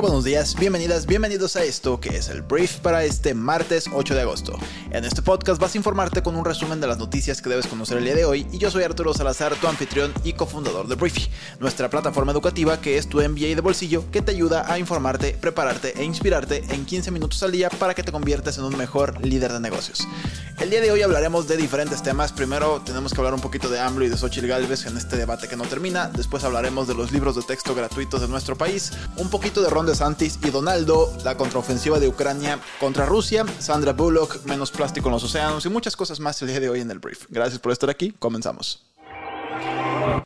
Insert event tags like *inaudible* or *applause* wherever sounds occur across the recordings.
Buenos días, bienvenidas, bienvenidos a esto que es el brief para este martes 8 de agosto. En este podcast vas a informarte con un resumen de las noticias que debes conocer el día de hoy y yo soy Arturo Salazar, tu anfitrión y cofundador de Briefy, nuestra plataforma educativa que es tu MBA de bolsillo que te ayuda a informarte, prepararte e inspirarte en 15 minutos al día para que te conviertas en un mejor líder de negocios. El día de hoy hablaremos de diferentes temas. Primero tenemos que hablar un poquito de AMLO y de Xochitl Galvez en este debate que no termina. Después hablaremos de los libros de texto gratuitos de nuestro país. Un poquito de Ron DeSantis y Donaldo, la contraofensiva de Ucrania contra Rusia, Sandra Bullock, menos plástico en los océanos y muchas cosas más el día de hoy en el brief. Gracias por estar aquí. Comenzamos.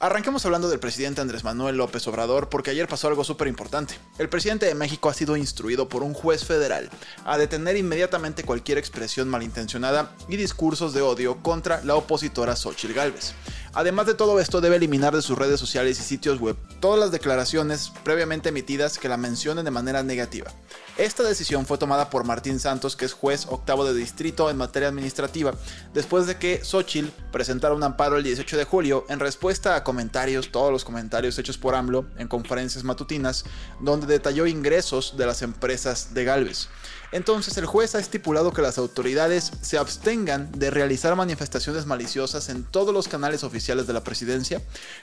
Arranquemos hablando del presidente Andrés Manuel López Obrador porque ayer pasó algo súper importante. El presidente de México ha sido instruido por un juez federal a detener inmediatamente cualquier expresión malintencionada y discursos de odio contra la opositora Xochitl Gálvez. Además de todo esto, debe eliminar de sus redes sociales y sitios web todas las declaraciones previamente emitidas que la mencionen de manera negativa. Esta decisión fue tomada por Martín Santos, que es juez octavo de distrito en materia administrativa, después de que Xochitl presentara un amparo el 18 de julio en respuesta a comentarios, todos los comentarios hechos por AMLO en conferencias matutinas, donde detalló ingresos de las empresas de Galvez. Entonces el juez ha estipulado que las autoridades se abstengan de realizar manifestaciones maliciosas en todos los canales oficiales de la presidencia,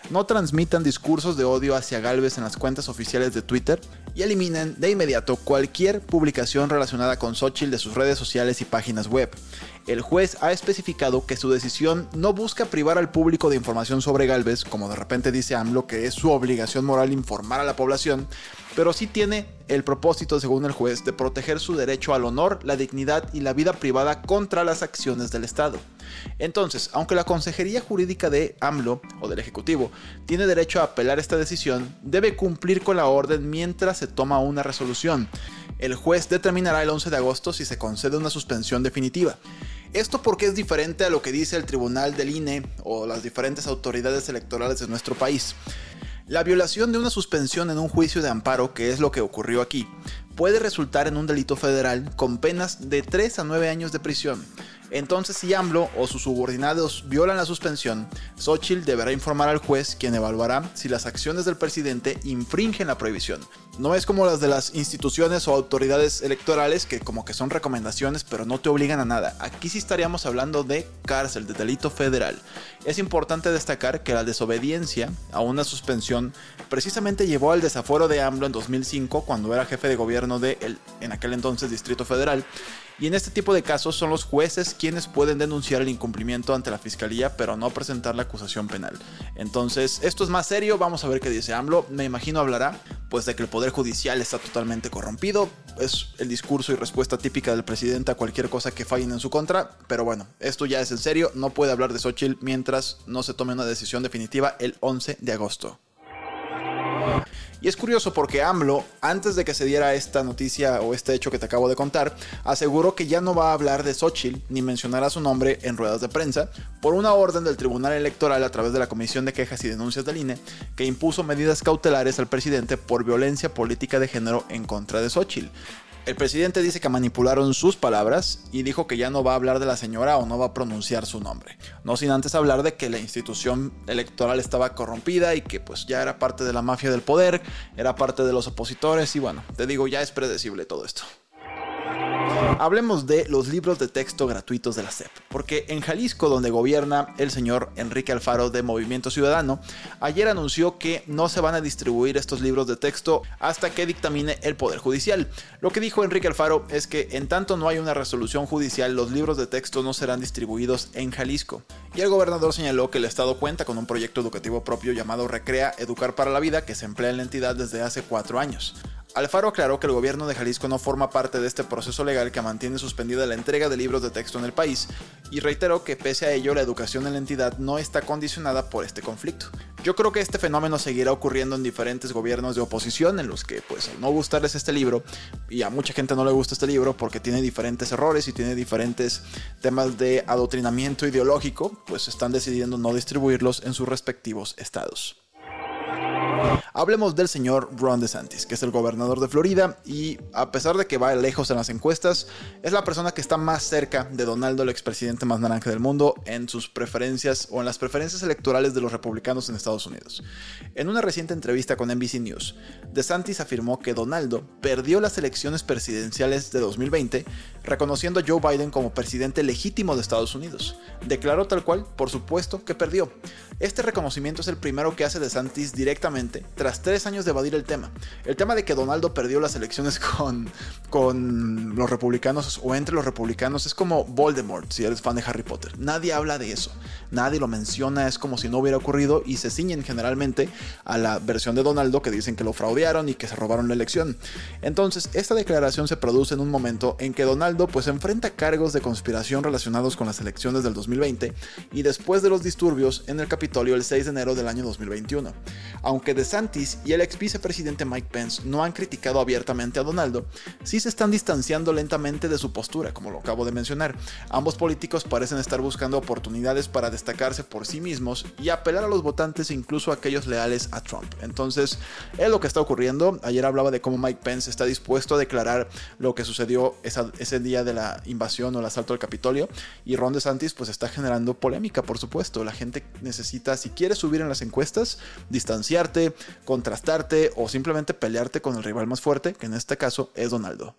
no transmitan discursos de odio hacia Galvez en las cuentas oficiales de Twitter y eliminen de inmediato cualquier publicación relacionada con Xochitl de sus redes sociales y páginas web. El juez ha especificado que su decisión no busca privar al público de información sobre Galvez, como de repente dice AMLO que es su obligación moral informar a la población, pero sí tiene el propósito, según el juez, de proteger su derecho al honor, la dignidad y la vida privada contra las acciones del Estado. Entonces, aunque la Consejería Jurídica de AMLO o del Ejecutivo tiene derecho a apelar esta decisión, debe cumplir con la orden mientras se toma una resolución. El juez determinará el 11 de agosto si se concede una suspensión definitiva. Esto porque es diferente a lo que dice el Tribunal del INE o las diferentes autoridades electorales de nuestro país. La violación de una suspensión en un juicio de amparo, que es lo que ocurrió aquí, puede resultar en un delito federal con penas de 3 a 9 años de prisión. Entonces, si AMLO o sus subordinados violan la suspensión, Xochitl deberá informar al juez, quien evaluará si las acciones del presidente infringen la prohibición. No es como las de las instituciones o autoridades electorales que como que son recomendaciones pero no te obligan a nada. Aquí sí estaríamos hablando de cárcel, de delito federal. Es importante destacar que la desobediencia a una suspensión precisamente llevó al desafuero de AMLO en 2005 cuando era jefe de gobierno de el, en aquel entonces Distrito Federal y en este tipo de casos son los jueces quienes pueden denunciar el incumplimiento ante la fiscalía, pero no presentar la acusación penal. Entonces, esto es más serio, vamos a ver qué dice AMLO. Me imagino hablará pues de que el poder judicial está totalmente corrompido. Es el discurso y respuesta típica del presidente a cualquier cosa que fallen en su contra, pero bueno, esto ya es en serio, no puede hablar de Xochitl mientras no se tome una decisión definitiva el 11 de agosto. Y es curioso porque AMLO, antes de que se diera esta noticia o este hecho que te acabo de contar, aseguró que ya no va a hablar de Xochitl ni mencionará su nombre en ruedas de prensa por una orden del Tribunal Electoral a través de la Comisión de Quejas y Denuncias del INE que impuso medidas cautelares al presidente por violencia política de género en contra de Xochitl. El presidente dice que manipularon sus palabras y dijo que ya no va a hablar de la señora o no va a pronunciar su nombre. No sin antes hablar de que la institución electoral estaba corrompida y que pues ya era parte de la mafia del poder, era parte de los opositores y bueno, te digo, ya es predecible todo esto. Hablemos de los libros de texto gratuitos de la SEP, porque en Jalisco, donde gobierna el señor Enrique Alfaro de Movimiento Ciudadano, ayer anunció que no se van a distribuir estos libros de texto hasta que dictamine el Poder Judicial. Lo que dijo Enrique Alfaro es que en tanto no hay una resolución judicial, los libros de texto no serán distribuidos en Jalisco. Y el gobernador señaló que el Estado cuenta con un proyecto educativo propio llamado Recrea Educar para la Vida que se emplea en la entidad desde hace cuatro años. Alfaro aclaró que el gobierno de Jalisco no forma parte de este proceso legal que mantiene suspendida la entrega de libros de texto en el país y reiteró que pese a ello la educación en la entidad no está condicionada por este conflicto. Yo creo que este fenómeno seguirá ocurriendo en diferentes gobiernos de oposición en los que pues al no gustarles este libro y a mucha gente no le gusta este libro porque tiene diferentes errores y tiene diferentes temas de adoctrinamiento ideológico, pues están decidiendo no distribuirlos en sus respectivos estados. Hablemos del señor Ron DeSantis, que es el gobernador de Florida y a pesar de que va lejos en las encuestas, es la persona que está más cerca de Donaldo, el expresidente más naranja del mundo, en sus preferencias o en las preferencias electorales de los republicanos en Estados Unidos. En una reciente entrevista con NBC News, DeSantis afirmó que Donaldo perdió las elecciones presidenciales de 2020, reconociendo a Joe Biden como presidente legítimo de Estados Unidos. Declaró tal cual, por supuesto, que perdió. Este reconocimiento es el primero que hace DeSantis directamente tras tres años de evadir el tema. El tema de que Donaldo perdió las elecciones *laughs* con, con los republicanos o entre los republicanos es como Voldemort, si eres fan de Harry Potter. Nadie habla de eso, nadie lo menciona, es como si no hubiera ocurrido y se ciñen generalmente a la versión de Donaldo que dicen que lo fraudearon y que se robaron la elección. Entonces, esta declaración se produce en un momento en que Donaldo pues enfrenta cargos de conspiración relacionados con las elecciones del 2020 y después de los disturbios en el capítulo el 6 de enero del año 2021. Aunque DeSantis y el ex vicepresidente Mike Pence no han criticado abiertamente a Donaldo, sí se están distanciando lentamente de su postura, como lo acabo de mencionar. Ambos políticos parecen estar buscando oportunidades para destacarse por sí mismos y apelar a los votantes, incluso a aquellos leales a Trump. Entonces, es lo que está ocurriendo. Ayer hablaba de cómo Mike Pence está dispuesto a declarar lo que sucedió ese día de la invasión o el asalto al Capitolio y Ron DeSantis pues está generando polémica, por supuesto. La gente necesita si quieres subir en las encuestas, distanciarte, contrastarte o simplemente pelearte con el rival más fuerte, que en este caso es Donaldo.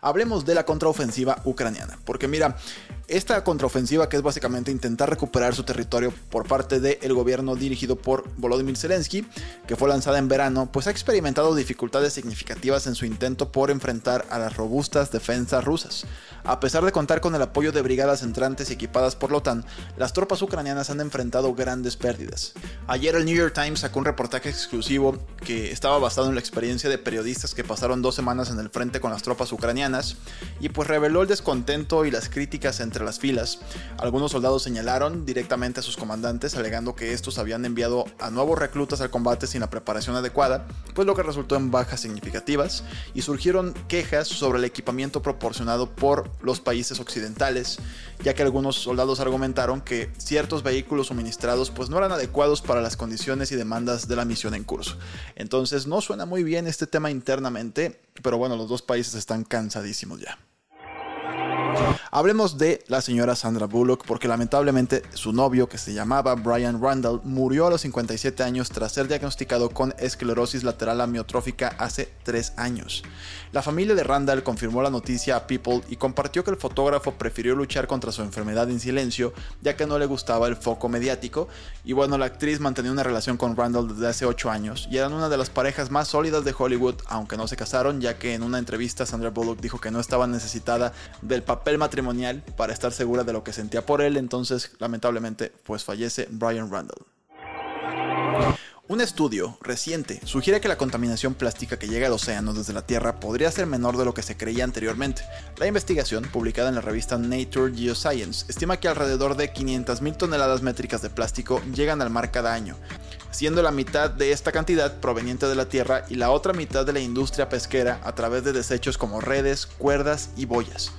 Hablemos de la contraofensiva ucraniana, porque mira, esta contraofensiva, que es básicamente intentar recuperar su territorio por parte del gobierno dirigido por Volodymyr Zelensky, que fue lanzada en verano, pues ha experimentado dificultades significativas en su intento por enfrentar a las robustas defensas rusas. A pesar de contar con el apoyo de brigadas entrantes equipadas por la OTAN, las tropas ucranianas han enfrentado grandes pérdidas. Ayer el New York Times sacó un reportaje exclusivo que estaba basado en la experiencia de periodistas que pasaron dos semanas en el frente con las tropas ucranianas y pues reveló el descontento y las críticas entre entre las filas. Algunos soldados señalaron directamente a sus comandantes alegando que estos habían enviado a nuevos reclutas al combate sin la preparación adecuada, pues lo que resultó en bajas significativas y surgieron quejas sobre el equipamiento proporcionado por los países occidentales, ya que algunos soldados argumentaron que ciertos vehículos suministrados pues no eran adecuados para las condiciones y demandas de la misión en curso. Entonces no suena muy bien este tema internamente, pero bueno, los dos países están cansadísimos ya. Hablemos de la señora Sandra Bullock porque lamentablemente su novio que se llamaba Brian Randall murió a los 57 años tras ser diagnosticado con esclerosis lateral amiotrófica hace 3 años. La familia de Randall confirmó la noticia a People y compartió que el fotógrafo prefirió luchar contra su enfermedad en silencio ya que no le gustaba el foco mediático y bueno la actriz mantenía una relación con Randall desde hace 8 años y eran una de las parejas más sólidas de Hollywood aunque no se casaron ya que en una entrevista Sandra Bullock dijo que no estaba necesitada del papel matrimonial para estar segura de lo que sentía por él, entonces lamentablemente pues fallece Brian Randall. Un estudio reciente sugiere que la contaminación plástica que llega al océano desde la Tierra podría ser menor de lo que se creía anteriormente. La investigación, publicada en la revista Nature Geoscience, estima que alrededor de 500.000 toneladas métricas de plástico llegan al mar cada año, siendo la mitad de esta cantidad proveniente de la Tierra y la otra mitad de la industria pesquera a través de desechos como redes, cuerdas y boyas.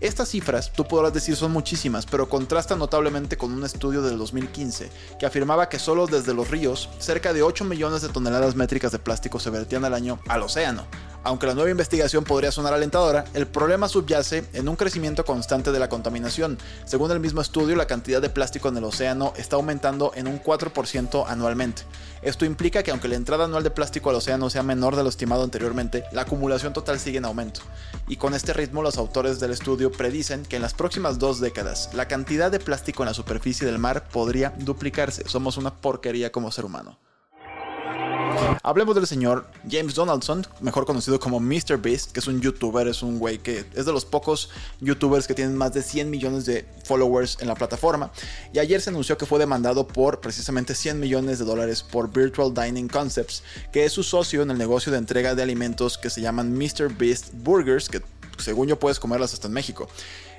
Estas cifras, tú podrás decir, son muchísimas, pero contrastan notablemente con un estudio del 2015 que afirmaba que solo desde los ríos, cerca de 8 millones de toneladas métricas de plástico se vertían al año al océano, aunque la nueva investigación podría sonar alentadora, el problema subyace en un crecimiento constante de la contaminación. Según el mismo estudio, la cantidad de plástico en el océano está aumentando en un 4% anualmente. Esto implica que aunque la entrada anual de plástico al océano sea menor de lo estimado anteriormente, la acumulación total sigue en aumento. Y con este ritmo, los autores del estudio predicen que en las próximas dos décadas, la cantidad de plástico en la superficie del mar podría duplicarse. Somos una porquería como ser humano. Hablemos del señor James Donaldson, mejor conocido como MrBeast, que es un youtuber, es un güey que es de los pocos youtubers que tienen más de 100 millones de followers en la plataforma. Y ayer se anunció que fue demandado por precisamente 100 millones de dólares por Virtual Dining Concepts, que es su socio en el negocio de entrega de alimentos que se llaman MrBeast Burgers, que según yo puedes comerlas hasta en México.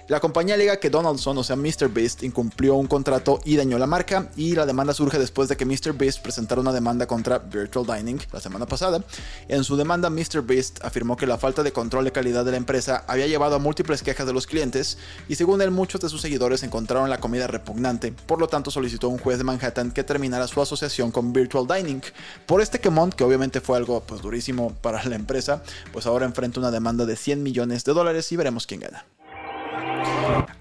La compañía alega que Donaldson, o sea MrBeast, incumplió un contrato y dañó la marca y la demanda surge después de que MrBeast presentara una demanda contra Virtual Dining la semana pasada. En su demanda, MrBeast afirmó que la falta de control de calidad de la empresa había llevado a múltiples quejas de los clientes y según él muchos de sus seguidores encontraron la comida repugnante, por lo tanto solicitó a un juez de Manhattan que terminara su asociación con Virtual Dining. Por este quemón, que obviamente fue algo pues durísimo para la empresa, pues ahora enfrenta una demanda de 100 millones de dólares y veremos quién gana.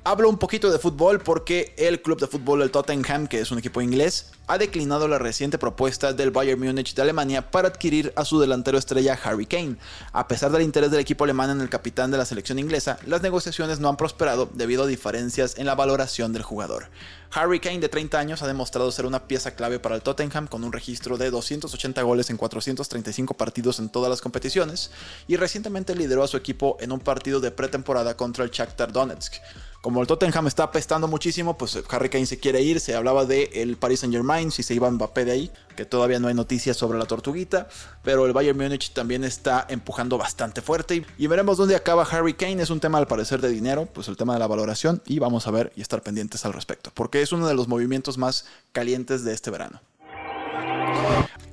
Hablo un poquito de fútbol porque el club de fútbol del Tottenham, que es un equipo inglés, ha declinado la reciente propuesta del Bayern Múnich de Alemania para adquirir a su delantero estrella Harry Kane. A pesar del interés del equipo alemán en el capitán de la selección inglesa, las negociaciones no han prosperado debido a diferencias en la valoración del jugador. Harry Kane, de 30 años, ha demostrado ser una pieza clave para el Tottenham con un registro de 280 goles en 435 partidos en todas las competiciones y recientemente lideró a su equipo en un partido de pretemporada contra el Shakhtar Donetsk. Como el Tottenham está apestando muchísimo, pues Harry Kane se quiere ir. Se hablaba de el Paris Saint Germain, si se iba Mbappé de ahí, que todavía no hay noticias sobre la tortuguita. Pero el Bayern Múnich también está empujando bastante fuerte. Y veremos dónde acaba Harry Kane. Es un tema al parecer de dinero, pues el tema de la valoración. Y vamos a ver y estar pendientes al respecto. Porque es uno de los movimientos más calientes de este verano.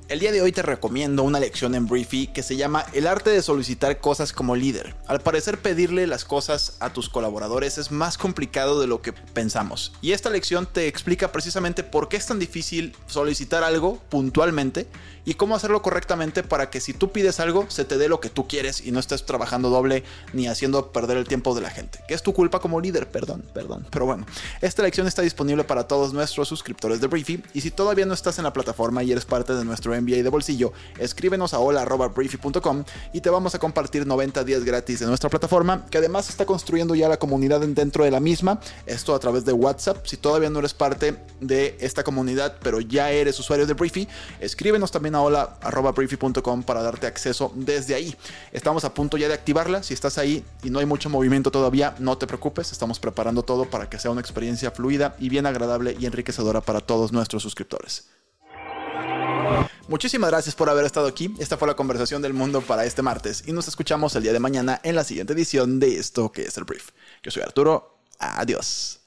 El día de hoy te recomiendo una lección en Briefy que se llama El arte de solicitar cosas como líder. Al parecer pedirle las cosas a tus colaboradores es más complicado de lo que pensamos. Y esta lección te explica precisamente por qué es tan difícil solicitar algo puntualmente y cómo hacerlo correctamente para que si tú pides algo se te dé lo que tú quieres y no estés trabajando doble ni haciendo perder el tiempo de la gente. Que es tu culpa como líder, perdón, perdón. Pero bueno, esta lección está disponible para todos nuestros suscriptores de Briefy y si todavía no estás en la plataforma y eres parte de nuestro MBA de bolsillo, escríbenos a hola.briefy.com y te vamos a compartir 90 días gratis de nuestra plataforma, que además está construyendo ya la comunidad dentro de la misma, esto a través de WhatsApp. Si todavía no eres parte de esta comunidad, pero ya eres usuario de Briefy, escríbenos también a hola.briefy.com para darte acceso desde ahí. Estamos a punto ya de activarla, si estás ahí y no hay mucho movimiento todavía, no te preocupes, estamos preparando todo para que sea una experiencia fluida y bien agradable y enriquecedora para todos nuestros suscriptores. Muchísimas gracias por haber estado aquí. Esta fue la conversación del mundo para este martes y nos escuchamos el día de mañana en la siguiente edición de esto que es el brief. Yo soy Arturo. Adiós.